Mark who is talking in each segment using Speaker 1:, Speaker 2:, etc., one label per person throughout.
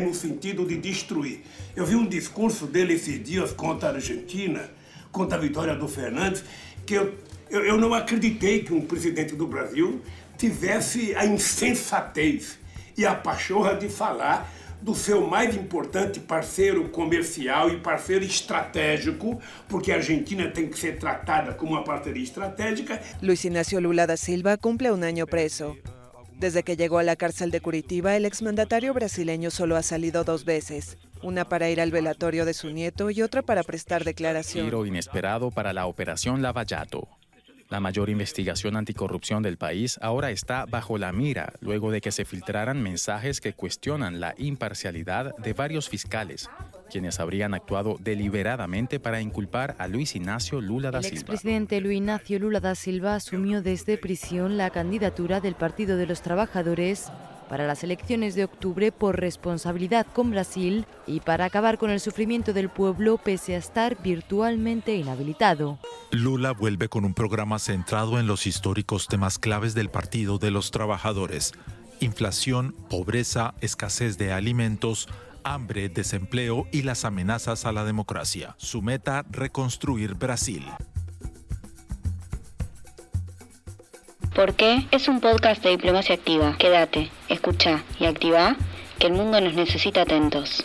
Speaker 1: no sentido de destruir. Eu vi um discurso dele esses dias contra a Argentina, contra a vitória do Fernandes, que eu, eu, eu não acreditei que um presidente do Brasil tivesse a insensatez e a pachorra de falar do seu mais importante parceiro comercial e parceiro estratégico, porque a Argentina tem que ser tratada como uma parceria estratégica.
Speaker 2: Luis Ignacio Lula da Silva cumple un año preso. Desde que llegó a la cárcel de Curitiba, el exmandatario brasileño solo ha salido dos veces, una para ir al velatorio de su nieto y otra para prestar declaración.
Speaker 3: Giro inesperado para la operación Lavallato. La mayor investigación anticorrupción del país ahora está bajo la mira luego de que se filtraran mensajes que cuestionan la imparcialidad de varios fiscales, quienes habrían actuado deliberadamente para inculpar a Luis Ignacio Lula da
Speaker 4: El
Speaker 3: Silva.
Speaker 4: expresidente Luis Ignacio Lula da Silva asumió desde prisión la candidatura del Partido de los Trabajadores para las elecciones de octubre por responsabilidad con Brasil y para acabar con el sufrimiento del pueblo pese a estar virtualmente inhabilitado.
Speaker 5: Lula vuelve con un programa centrado en los históricos temas claves del Partido de los Trabajadores. Inflación, pobreza, escasez de alimentos, hambre, desempleo y las amenazas a la democracia. Su meta, reconstruir Brasil.
Speaker 6: ¿Por qué? Es un podcast de diplomacia activa. Quédate, escucha y activa que el mundo nos necesita atentos.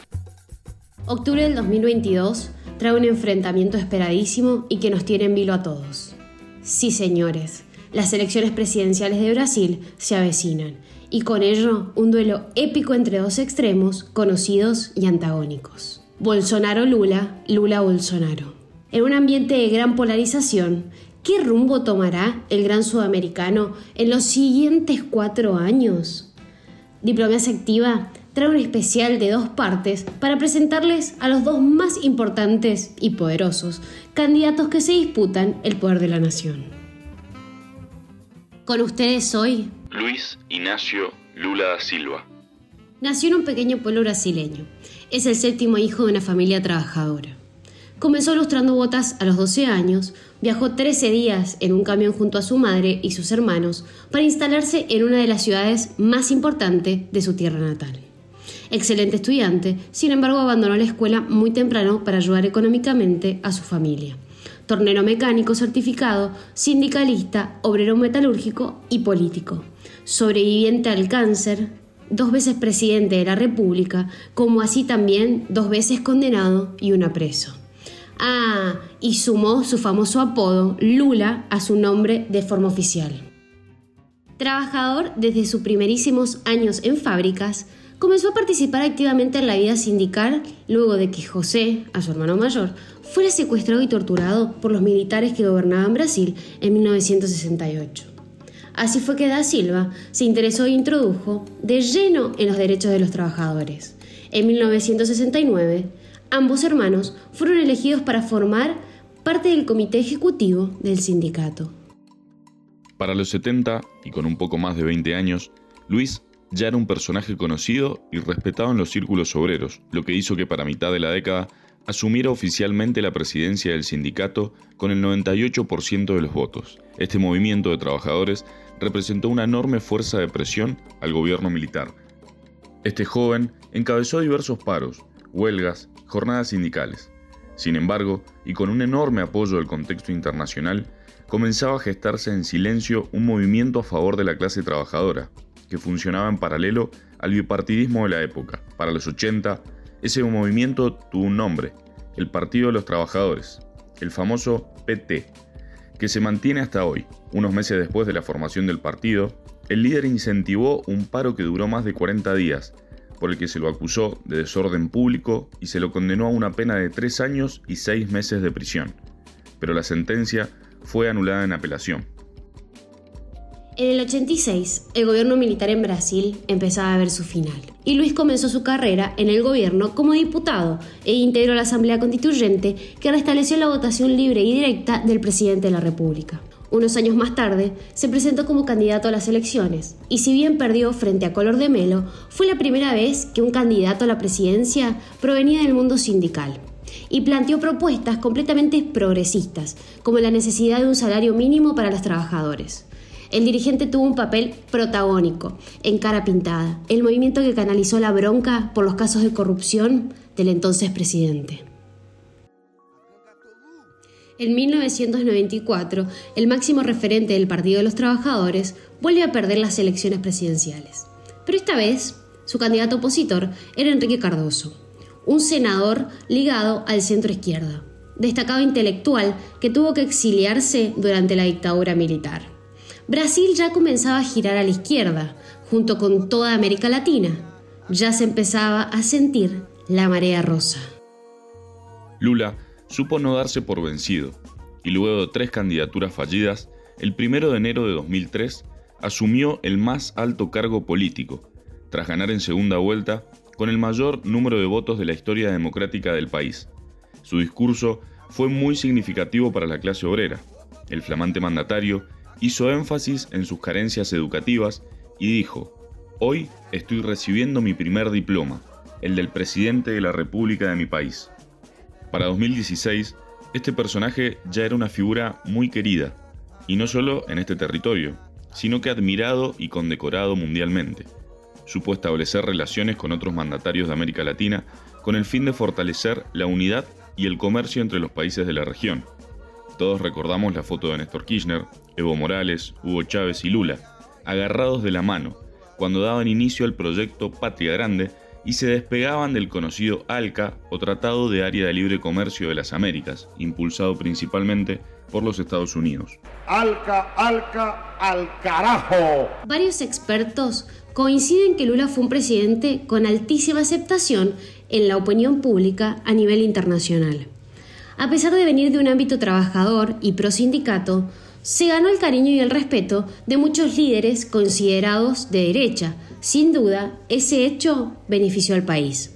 Speaker 7: Octubre del 2022 trae un enfrentamiento esperadísimo y que nos tiene en vilo a todos. Sí, señores, las elecciones presidenciales de Brasil se avecinan y con ello un duelo épico entre dos extremos conocidos y antagónicos. Bolsonaro-Lula, Lula-Bolsonaro. En un ambiente de gran polarización, ¿qué rumbo tomará el gran sudamericano en los siguientes cuatro años? Diplomacia Activa trae un especial de dos partes para presentarles a los dos más importantes y poderosos candidatos que se disputan el poder de la nación. Con ustedes hoy,
Speaker 8: Luis Ignacio Lula da Silva.
Speaker 7: nació en un pequeño pueblo brasileño. Es el séptimo hijo de una familia trabajadora. Comenzó lustrando botas a los 12 años, viajó 13 días en un camión junto a su madre y sus hermanos para instalarse en una de las ciudades más importantes de su tierra natal. Excelente estudiante, sin embargo abandonó la escuela muy temprano para ayudar económicamente a su familia. Tornero mecánico certificado, sindicalista, obrero metalúrgico y político. Sobreviviente al cáncer, dos veces presidente de la República, como así también dos veces condenado y una preso. Ah, y sumó su famoso apodo, Lula, a su nombre de forma oficial. Trabajador desde sus primerísimos años en fábricas, comenzó a participar activamente en la vida sindical luego de que José, a su hermano mayor, fuera secuestrado y torturado por los militares que gobernaban Brasil en 1968. Así fue que Da Silva se interesó e introdujo de lleno en los derechos de los trabajadores. En 1969, ambos hermanos fueron elegidos para formar parte del comité ejecutivo del sindicato.
Speaker 8: Para los 70, y con un poco más de 20 años, Luis ya era un personaje conocido y respetado en los círculos obreros, lo que hizo que para mitad de la década asumiera oficialmente la presidencia del sindicato con el 98% de los votos. Este movimiento de trabajadores representó una enorme fuerza de presión al gobierno militar. Este joven encabezó diversos paros, huelgas, jornadas sindicales. Sin embargo, y con un enorme apoyo del contexto internacional, comenzaba a gestarse en silencio un movimiento a favor de la clase trabajadora, que funcionaba en paralelo al bipartidismo de la época. Para los 80, ese movimiento tuvo un nombre, el Partido de los Trabajadores, el famoso PT, que se mantiene hasta hoy. Unos meses después de la formación del partido, el líder incentivó un paro que duró más de 40 días, por el que se lo acusó de desorden público y se lo condenó a una pena de 3 años y 6 meses de prisión. Pero la sentencia fue anulada en apelación.
Speaker 7: En el 86, el gobierno militar en Brasil empezaba a ver su final, y Luis comenzó su carrera en el gobierno como diputado e integró la Asamblea Constituyente que restableció la votación libre y directa del presidente de la República. Unos años más tarde, se presentó como candidato a las elecciones, y si bien perdió frente a Color de Melo, fue la primera vez que un candidato a la presidencia provenía del mundo sindical y planteó propuestas completamente progresistas, como la necesidad de un salario mínimo para los trabajadores. El dirigente tuvo un papel protagónico en Cara Pintada, el movimiento que canalizó la bronca por los casos de corrupción del entonces presidente. En 1994, el máximo referente del Partido de los Trabajadores vuelve a perder las elecciones presidenciales. Pero esta vez, su candidato opositor era Enrique Cardoso, un senador ligado al centro izquierda, destacado intelectual que tuvo que exiliarse durante la dictadura militar. Brasil ya comenzaba a girar a la izquierda, junto con toda América Latina. Ya se empezaba a sentir la marea rosa.
Speaker 8: Lula supo no darse por vencido, y luego de tres candidaturas fallidas, el 1 de enero de 2003 asumió el más alto cargo político, tras ganar en segunda vuelta con el mayor número de votos de la historia democrática del país. Su discurso fue muy significativo para la clase obrera. El flamante mandatario hizo énfasis en sus carencias educativas y dijo, Hoy estoy recibiendo mi primer diploma, el del presidente de la República de mi país. Para 2016, este personaje ya era una figura muy querida, y no solo en este territorio, sino que admirado y condecorado mundialmente. Supo establecer relaciones con otros mandatarios de América Latina con el fin de fortalecer la unidad y el comercio entre los países de la región. Todos recordamos la foto de Néstor Kirchner, Evo Morales, Hugo Chávez y Lula, agarrados de la mano, cuando daban inicio al proyecto Patria Grande y se despegaban del conocido ALCA o Tratado de Área de Libre Comercio de las Américas, impulsado principalmente por los Estados Unidos.
Speaker 1: Alca, alca, al carajo.
Speaker 7: Varios expertos coinciden que Lula fue un presidente con altísima aceptación en la opinión pública a nivel internacional. A pesar de venir de un ámbito trabajador y pro sindicato, se ganó el cariño y el respeto de muchos líderes considerados de derecha. Sin duda, ese hecho benefició al país.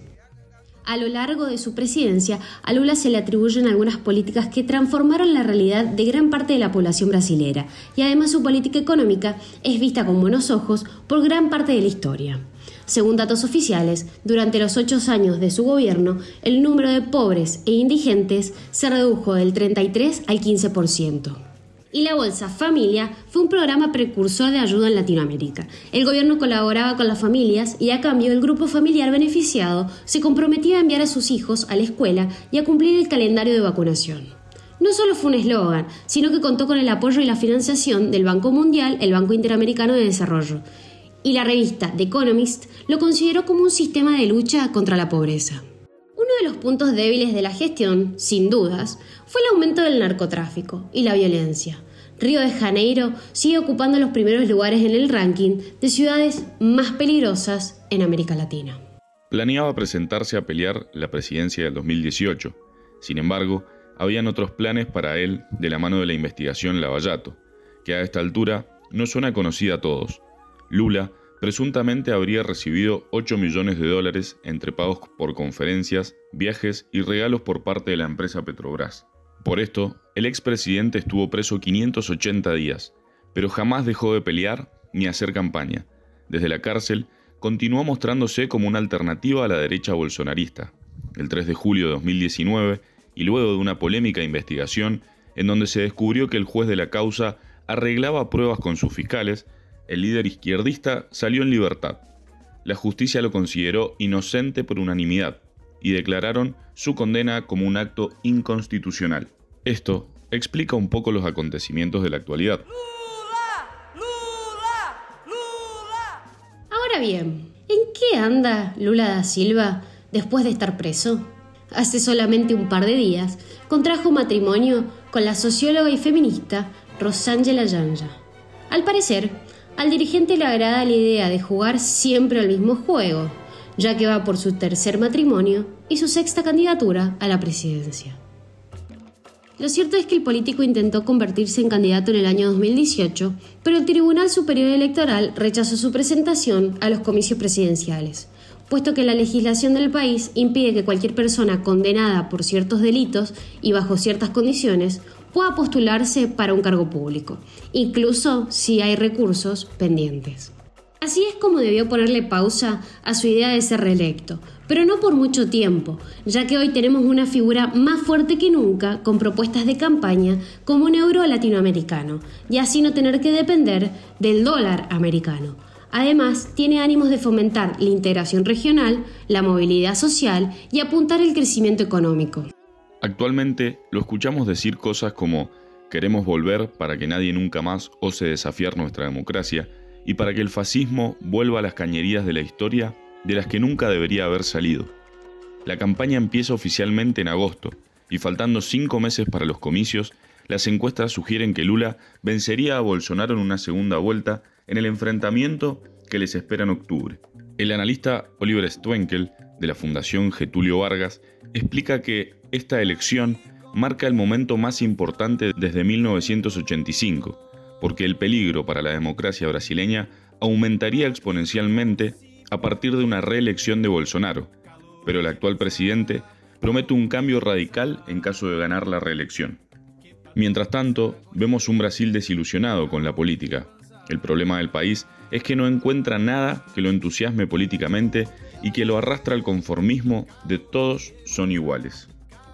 Speaker 7: A lo largo de su presidencia, a Lula se le atribuyen algunas políticas que transformaron la realidad de gran parte de la población brasilera, y además su política económica es vista con buenos ojos por gran parte de la historia. Según datos oficiales, durante los ocho años de su gobierno, el número de pobres e indigentes se redujo del 33 al 15% y la Bolsa Familia fue un programa precursor de ayuda en Latinoamérica. El gobierno colaboraba con las familias y a cambio el grupo familiar beneficiado se comprometía a enviar a sus hijos a la escuela y a cumplir el calendario de vacunación. No solo fue un eslogan, sino que contó con el apoyo y la financiación del Banco Mundial, el Banco Interamericano de Desarrollo, y la revista The Economist lo consideró como un sistema de lucha contra la pobreza. Uno de los puntos débiles de la gestión, sin dudas, fue el aumento del narcotráfico y la violencia. Río de Janeiro sigue ocupando los primeros lugares en el ranking de ciudades más peligrosas en América Latina.
Speaker 8: Planeaba presentarse a pelear la presidencia del 2018. Sin embargo, habían otros planes para él de la mano de la investigación Lavallato, que a esta altura no suena conocida a todos. Lula presuntamente habría recibido 8 millones de dólares entre pagos por conferencias, viajes y regalos por parte de la empresa Petrobras. Por esto, el expresidente estuvo preso 580 días, pero jamás dejó de pelear ni hacer campaña. Desde la cárcel, continuó mostrándose como una alternativa a la derecha bolsonarista. El 3 de julio de 2019, y luego de una polémica investigación en donde se descubrió que el juez de la causa arreglaba pruebas con sus fiscales, el líder izquierdista salió en libertad. La justicia lo consideró inocente por unanimidad y declararon su condena como un acto inconstitucional. Esto explica un poco los acontecimientos de la actualidad.
Speaker 7: Ahora bien, ¿en qué anda Lula da Silva después de estar preso? Hace solamente un par de días contrajo matrimonio con la socióloga y feminista Rosángela Yanja. Al parecer, al dirigente le agrada la idea de jugar siempre al mismo juego, ya que va por su tercer matrimonio y su sexta candidatura a la presidencia. Lo cierto es que el político intentó convertirse en candidato en el año 2018, pero el Tribunal Superior Electoral rechazó su presentación a los comicios presidenciales, puesto que la legislación del país impide que cualquier persona condenada por ciertos delitos y bajo ciertas condiciones pueda postularse para un cargo público, incluso si hay recursos pendientes. Así es como debió ponerle pausa a su idea de ser reelecto, pero no por mucho tiempo, ya que hoy tenemos una figura más fuerte que nunca con propuestas de campaña como un euro latinoamericano, y así no tener que depender del dólar americano. Además, tiene ánimos de fomentar la integración regional, la movilidad social y apuntar el crecimiento económico.
Speaker 8: Actualmente lo escuchamos decir cosas como queremos volver para que nadie nunca más ose desafiar nuestra democracia y para que el fascismo vuelva a las cañerías de la historia de las que nunca debería haber salido. La campaña empieza oficialmente en agosto y faltando cinco meses para los comicios, las encuestas sugieren que Lula vencería a Bolsonaro en una segunda vuelta en el enfrentamiento que les espera en octubre. El analista Oliver Stwenkel, de la Fundación Getulio Vargas, explica que esta elección marca el momento más importante desde 1985, porque el peligro para la democracia brasileña aumentaría exponencialmente a partir de una reelección de Bolsonaro, pero el actual presidente promete un cambio radical en caso de ganar la reelección. Mientras tanto, vemos un Brasil desilusionado con la política, el problema del país es que no encuentra nada que lo entusiasme políticamente y que lo arrastra al conformismo de todos son iguales.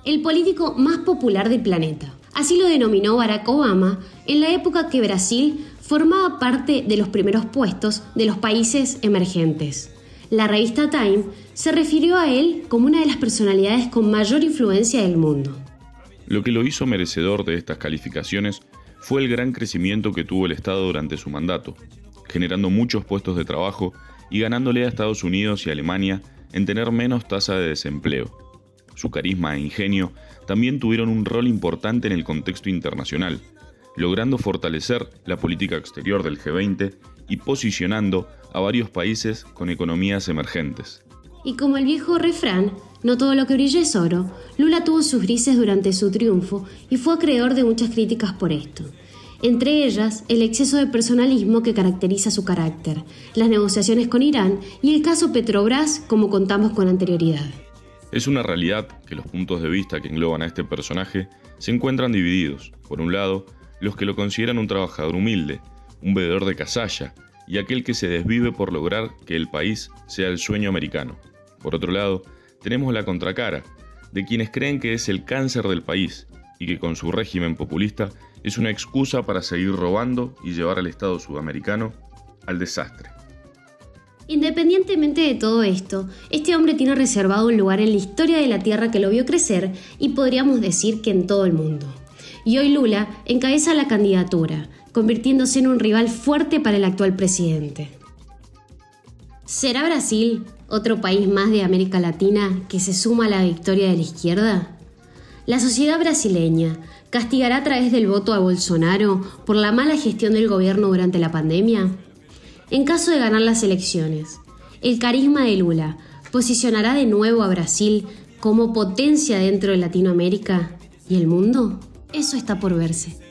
Speaker 7: El político más popular del planeta. Así lo denominó Barack Obama en la época que Brasil formaba parte de los primeros puestos de los países emergentes. La revista Time se refirió a él como una de las personalidades con mayor influencia del mundo.
Speaker 8: Lo que lo hizo merecedor de estas calificaciones fue el gran crecimiento que tuvo el Estado durante su mandato, generando muchos puestos de trabajo y ganándole a Estados Unidos y Alemania en tener menos tasa de desempleo. Su carisma e ingenio también tuvieron un rol importante en el contexto internacional, logrando fortalecer la política exterior del G20 y posicionando a varios países con economías emergentes.
Speaker 7: Y como el viejo refrán, no todo lo que brilla es oro, Lula tuvo sus grises durante su triunfo y fue acreedor de muchas críticas por esto. Entre ellas, el exceso de personalismo que caracteriza su carácter, las negociaciones con Irán y el caso Petrobras, como contamos con anterioridad.
Speaker 8: Es una realidad que los puntos de vista que engloban a este personaje se encuentran divididos. Por un lado, los que lo consideran un trabajador humilde, un bebedor de casalla y aquel que se desvive por lograr que el país sea el sueño americano. Por otro lado, tenemos la contracara, de quienes creen que es el cáncer del país y que con su régimen populista es una excusa para seguir robando y llevar al Estado sudamericano al desastre.
Speaker 7: Independientemente de todo esto, este hombre tiene reservado un lugar en la historia de la Tierra que lo vio crecer y podríamos decir que en todo el mundo. Y hoy Lula encabeza la candidatura, convirtiéndose en un rival fuerte para el actual presidente. ¿Será Brasil otro país más de América Latina que se suma a la victoria de la izquierda? La sociedad brasileña castigará a través del voto a Bolsonaro por la mala gestión del gobierno durante la pandemia. En caso de ganar las elecciones, el carisma de Lula posicionará de nuevo a Brasil como potencia dentro de Latinoamérica y el mundo. Eso está por verse.